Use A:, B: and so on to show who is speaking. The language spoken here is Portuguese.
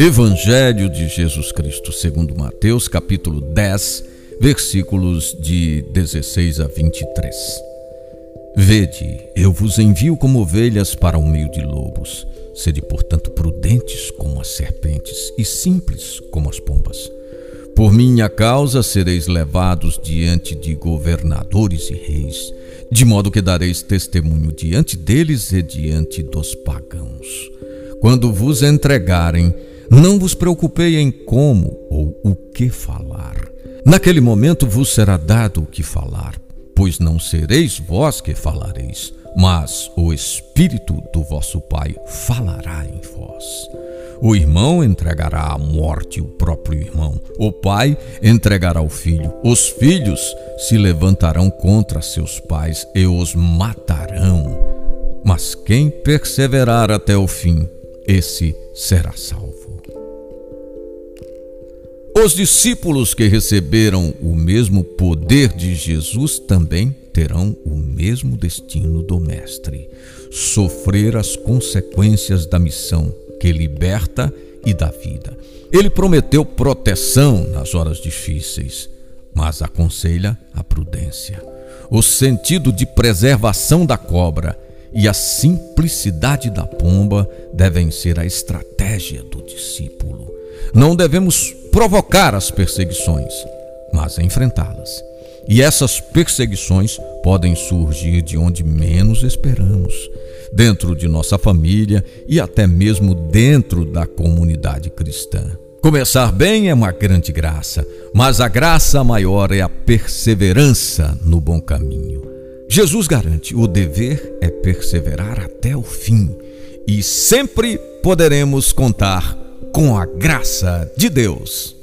A: Evangelho de Jesus Cristo, segundo Mateus, capítulo 10, versículos de 16 a 23. Vede, eu vos envio como ovelhas para o meio de lobos. Sede, portanto, prudentes como as serpentes e simples como as pombas. Por minha causa sereis levados diante de governadores e reis, de modo que dareis testemunho diante deles e diante dos pagãos. Quando vos entregarem, não vos preocupei em como ou o que falar. Naquele momento vos será dado o que falar, pois não sereis vós que falareis, mas o Espírito do vosso Pai falará em vós. O irmão entregará à morte o próprio irmão, o pai entregará o filho, os filhos se levantarão contra seus pais e os matarão. Mas quem perseverar até o fim, esse será salvo. Os discípulos que receberam o mesmo poder de Jesus também terão o mesmo destino do Mestre: sofrer as consequências da missão que liberta e dá vida. Ele prometeu proteção nas horas difíceis, mas aconselha a prudência. O sentido de preservação da cobra e a simplicidade da pomba devem ser a estratégia do discípulo. Não devemos provocar as perseguições, mas enfrentá-las. E essas perseguições podem surgir de onde menos esperamos, dentro de nossa família e até mesmo dentro da comunidade cristã. Começar bem é uma grande graça, mas a graça maior é a perseverança no bom caminho. Jesus garante: o dever é perseverar até o fim, e sempre poderemos contar com a graça de Deus.